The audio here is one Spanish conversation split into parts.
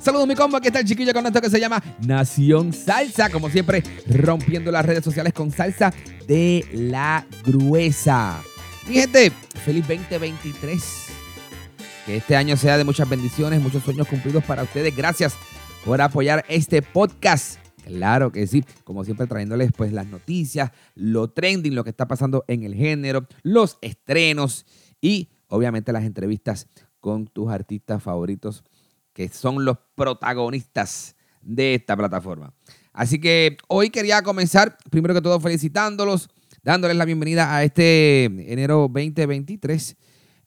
Saludos mi combo, aquí está el chiquillo con esto que se llama Nación Salsa, como siempre rompiendo las redes sociales con salsa de la gruesa. Mi gente, feliz 2023. Que este año sea de muchas bendiciones, muchos sueños cumplidos para ustedes. Gracias por apoyar este podcast. Claro que sí, como siempre trayéndoles pues las noticias, lo trending, lo que está pasando en el género, los estrenos y obviamente las entrevistas con tus artistas favoritos que son los protagonistas de esta plataforma. Así que hoy quería comenzar, primero que todo, felicitándolos, dándoles la bienvenida a este enero 2023.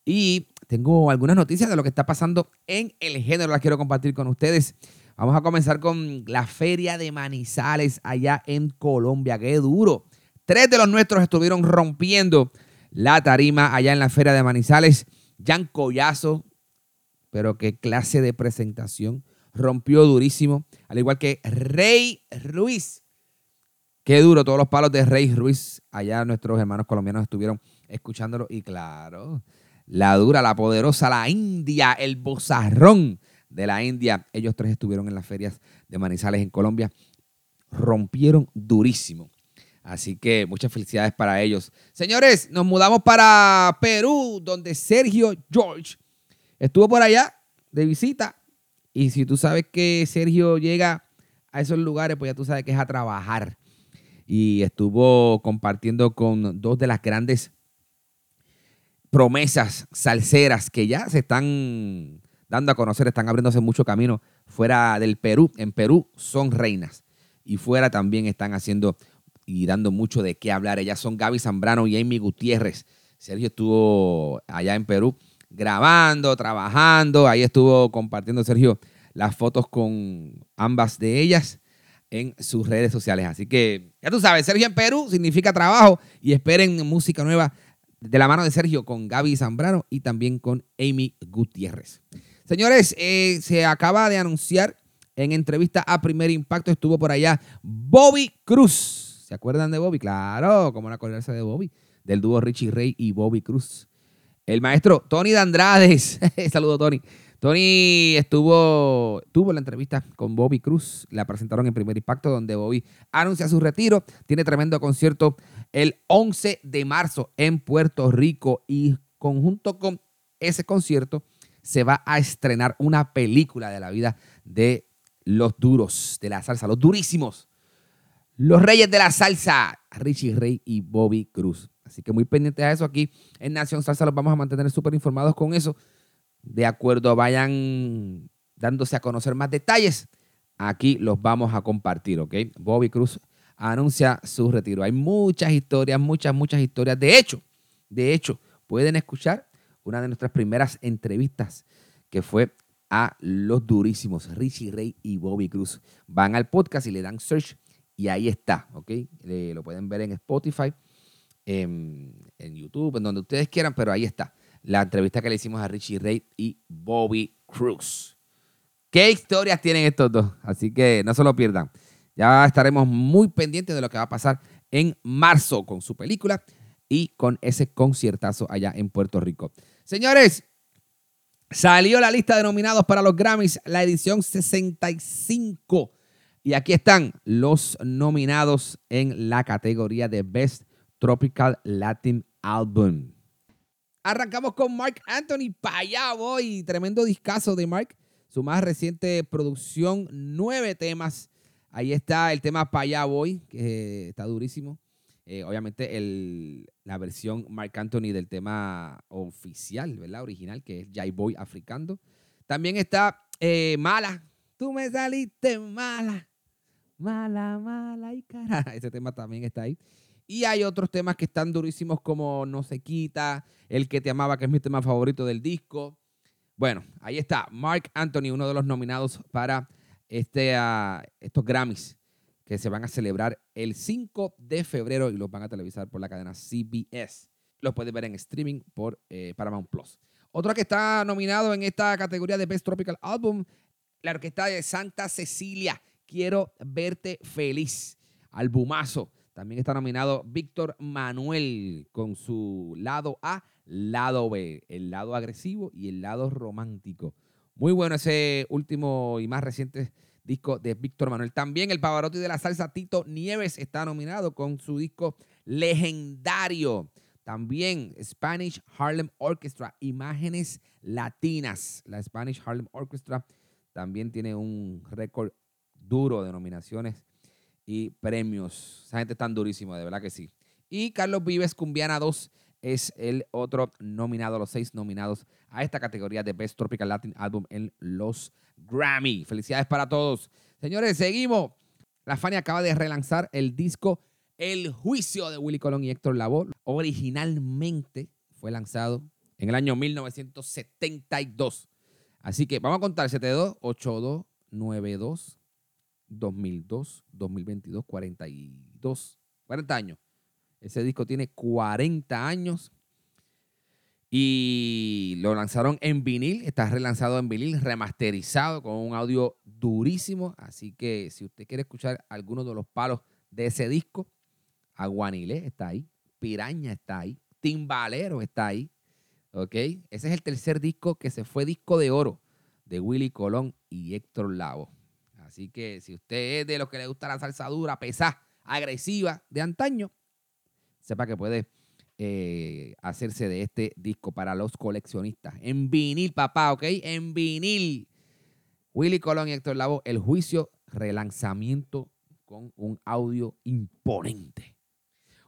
Y tengo algunas noticias de lo que está pasando en el género, las quiero compartir con ustedes. Vamos a comenzar con la Feria de Manizales allá en Colombia. ¡Qué duro! Tres de los nuestros estuvieron rompiendo la tarima allá en la Feria de Manizales. Jan Collazo, pero qué clase de presentación. Rompió durísimo, al igual que Rey Ruiz. Qué duro, todos los palos de Rey Ruiz. Allá nuestros hermanos colombianos estuvieron escuchándolo. Y claro, la dura, la poderosa, la India, el bozarrón de la India. Ellos tres estuvieron en las ferias de Manizales en Colombia. Rompieron durísimo. Así que muchas felicidades para ellos. Señores, nos mudamos para Perú, donde Sergio George Estuvo por allá de visita y si tú sabes que Sergio llega a esos lugares, pues ya tú sabes que es a trabajar. Y estuvo compartiendo con dos de las grandes promesas salseras que ya se están dando a conocer, están abriéndose mucho camino fuera del Perú. En Perú son reinas y fuera también están haciendo y dando mucho de qué hablar. Ellas son Gaby Zambrano y Amy Gutiérrez. Sergio estuvo allá en Perú grabando, trabajando. Ahí estuvo compartiendo Sergio las fotos con ambas de ellas en sus redes sociales. Así que ya tú sabes, Sergio en Perú significa trabajo y esperen música nueva de la mano de Sergio con Gaby Zambrano y también con Amy Gutiérrez. Señores, eh, se acaba de anunciar en entrevista a Primer Impacto, estuvo por allá Bobby Cruz. ¿Se acuerdan de Bobby? Claro, como no acordarse de Bobby, del dúo Richie Ray y Bobby Cruz. El maestro Tony Dandrades. Saludos, Tony. Tony estuvo, tuvo la entrevista con Bobby Cruz, la presentaron en Primer Impacto, donde Bobby anuncia su retiro. Tiene tremendo concierto el 11 de marzo en Puerto Rico y conjunto con ese concierto se va a estrenar una película de la vida de los duros de la salsa, los durísimos, los reyes de la salsa, Richie Rey y Bobby Cruz. Así que muy pendientes a eso aquí en Nación Salsa los vamos a mantener súper informados con eso. De acuerdo, vayan dándose a conocer más detalles. Aquí los vamos a compartir, ¿ok? Bobby Cruz anuncia su retiro. Hay muchas historias, muchas, muchas historias. De hecho, de hecho, pueden escuchar una de nuestras primeras entrevistas que fue a los durísimos Richie Ray y Bobby Cruz. Van al podcast y le dan search y ahí está, ¿ok? lo pueden ver en Spotify en, YouTube, en donde ustedes quieran, pero ahí está. La entrevista que le hicimos a Richie Ray y Bobby Cruz. ¿Qué historias tienen estos dos? Así que no se lo pierdan. Ya estaremos muy pendientes de lo que va a pasar en marzo con su película y con ese conciertazo allá en Puerto Rico. Señores, salió la lista de nominados para los Grammys, la edición 65. Y aquí están los nominados en la categoría de Best Tropical Latin Album. Arrancamos con Mark Anthony, para allá voy, tremendo discazo de Mark, su más reciente producción, nueve temas. Ahí está el tema Pa' allá voy, que está durísimo. Eh, obviamente el, la versión Mark Anthony del tema oficial, ¿verdad? Original, que es Jai Boy Africando. También está eh, Mala, tú me saliste mala, mala, mala y cara. Ese tema también está ahí. Y hay otros temas que están durísimos como No se quita, El que te amaba, que es mi tema favorito del disco. Bueno, ahí está. Mark Anthony, uno de los nominados para este, ah, estos Grammys que se van a celebrar el 5 de febrero y los van a televisar por la cadena CBS. Los puedes ver en streaming por eh, Paramount Plus. Otro que está nominado en esta categoría de Best Tropical Album, la orquesta de Santa Cecilia. Quiero verte feliz. Albumazo. También está nominado Víctor Manuel con su lado A, lado B, el lado agresivo y el lado romántico. Muy bueno ese último y más reciente disco de Víctor Manuel. También el Pavarotti de la salsa Tito Nieves está nominado con su disco legendario. También Spanish Harlem Orchestra, Imágenes Latinas. La Spanish Harlem Orchestra también tiene un récord duro de nominaciones y premios. Esa gente está durísima, de verdad que sí. Y Carlos Vives, Cumbiana 2, es el otro nominado, los seis nominados a esta categoría de Best Tropical Latin Album en los Grammy. Felicidades para todos. Señores, seguimos. La Fania acaba de relanzar el disco El Juicio de Willy Colón y Héctor Lavoe. Originalmente fue lanzado en el año 1972. Así que vamos a contar 72, 82, 92, 2002, 2022, 42, 40 años. Ese disco tiene 40 años y lo lanzaron en vinil, está relanzado en vinil, remasterizado con un audio durísimo. Así que si usted quiere escuchar algunos de los palos de ese disco, Aguanile está ahí, Piraña está ahí, Timbalero está ahí. ¿Ok? Ese es el tercer disco que se fue disco de oro de Willy Colón y Héctor Lavo. Así que si usted es de los que le gusta la salsa dura, pesada, agresiva de antaño, sepa que puede eh, hacerse de este disco para los coleccionistas. En vinil, papá, ¿ok? En vinil. Willy Colón y Héctor Lavo, El Juicio, relanzamiento con un audio imponente.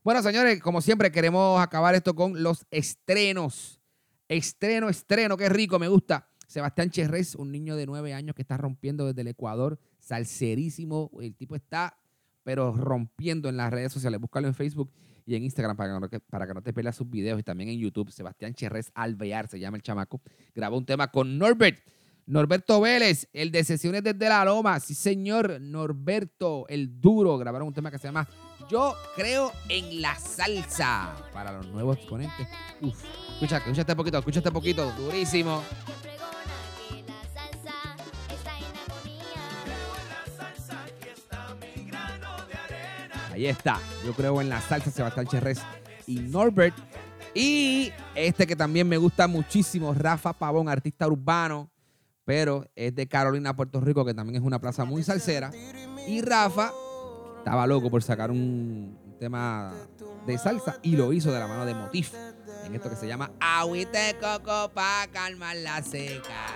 Bueno, señores, como siempre, queremos acabar esto con los estrenos. Estreno, estreno, qué rico, me gusta. Sebastián Cherrez, un niño de nueve años que está rompiendo desde el Ecuador, salserísimo. El tipo está, pero rompiendo en las redes sociales. Búscalo en Facebook y en Instagram para que no, para que no te pierdas sus videos y también en YouTube. Sebastián Cherrez Alvear se llama el chamaco. Grabó un tema con Norbert. Norberto Vélez, el de Sesiones desde la Loma. Sí, señor. Norberto, el duro. Grabaron un tema que se llama Yo creo en la salsa. Para los nuevos exponentes. Uf. Escucha, escucha este poquito, escucha este poquito. Durísimo. Ahí está. Yo creo en la salsa Sebastián Cherrez y Norbert. Y este que también me gusta muchísimo, Rafa Pavón, artista urbano, pero es de Carolina, Puerto Rico, que también es una plaza muy salsera. Y Rafa estaba loco por sacar un tema de salsa y lo hizo de la mano de Motif en esto que se llama Agüita de Coco para calmar la seca.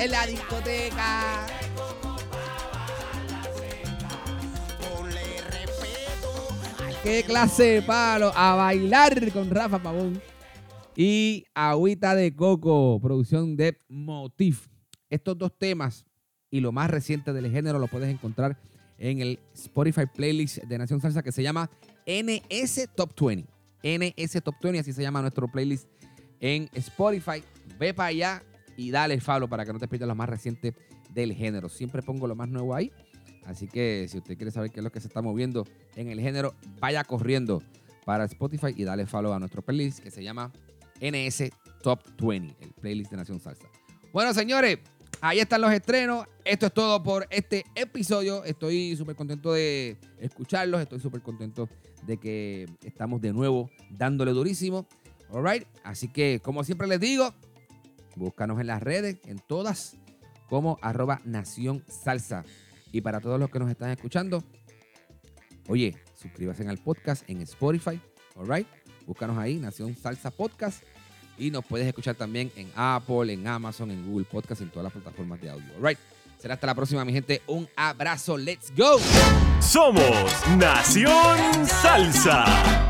En la discoteca. Qué clase de palo a bailar con Rafa Pavón. Y Agüita de Coco, producción de Motif. Estos dos temas y lo más reciente del género lo puedes encontrar en el Spotify playlist de Nación Salsa que se llama NS Top 20. NS Top 20, así se llama nuestro playlist en Spotify. Ve para allá y dale follow para que no te pierdas lo más reciente del género. Siempre pongo lo más nuevo ahí. Así que si usted quiere saber qué es lo que se está moviendo en el género, vaya corriendo para Spotify y dale follow a nuestro playlist que se llama NS Top 20, el playlist de Nación Salsa. Bueno, señores, ahí están los estrenos. Esto es todo por este episodio. Estoy súper contento de escucharlos. Estoy súper contento de que estamos de nuevo dándole durísimo. All Así que, como siempre les digo, Búscanos en las redes, en todas, como arroba Nación Salsa. Y para todos los que nos están escuchando, oye, suscríbase al podcast en Spotify, alright. Búscanos ahí, Nación Salsa Podcast. Y nos puedes escuchar también en Apple, en Amazon, en Google Podcast, en todas las plataformas de audio. Alright. Será hasta la próxima, mi gente. Un abrazo. Let's go. Somos Nación Salsa.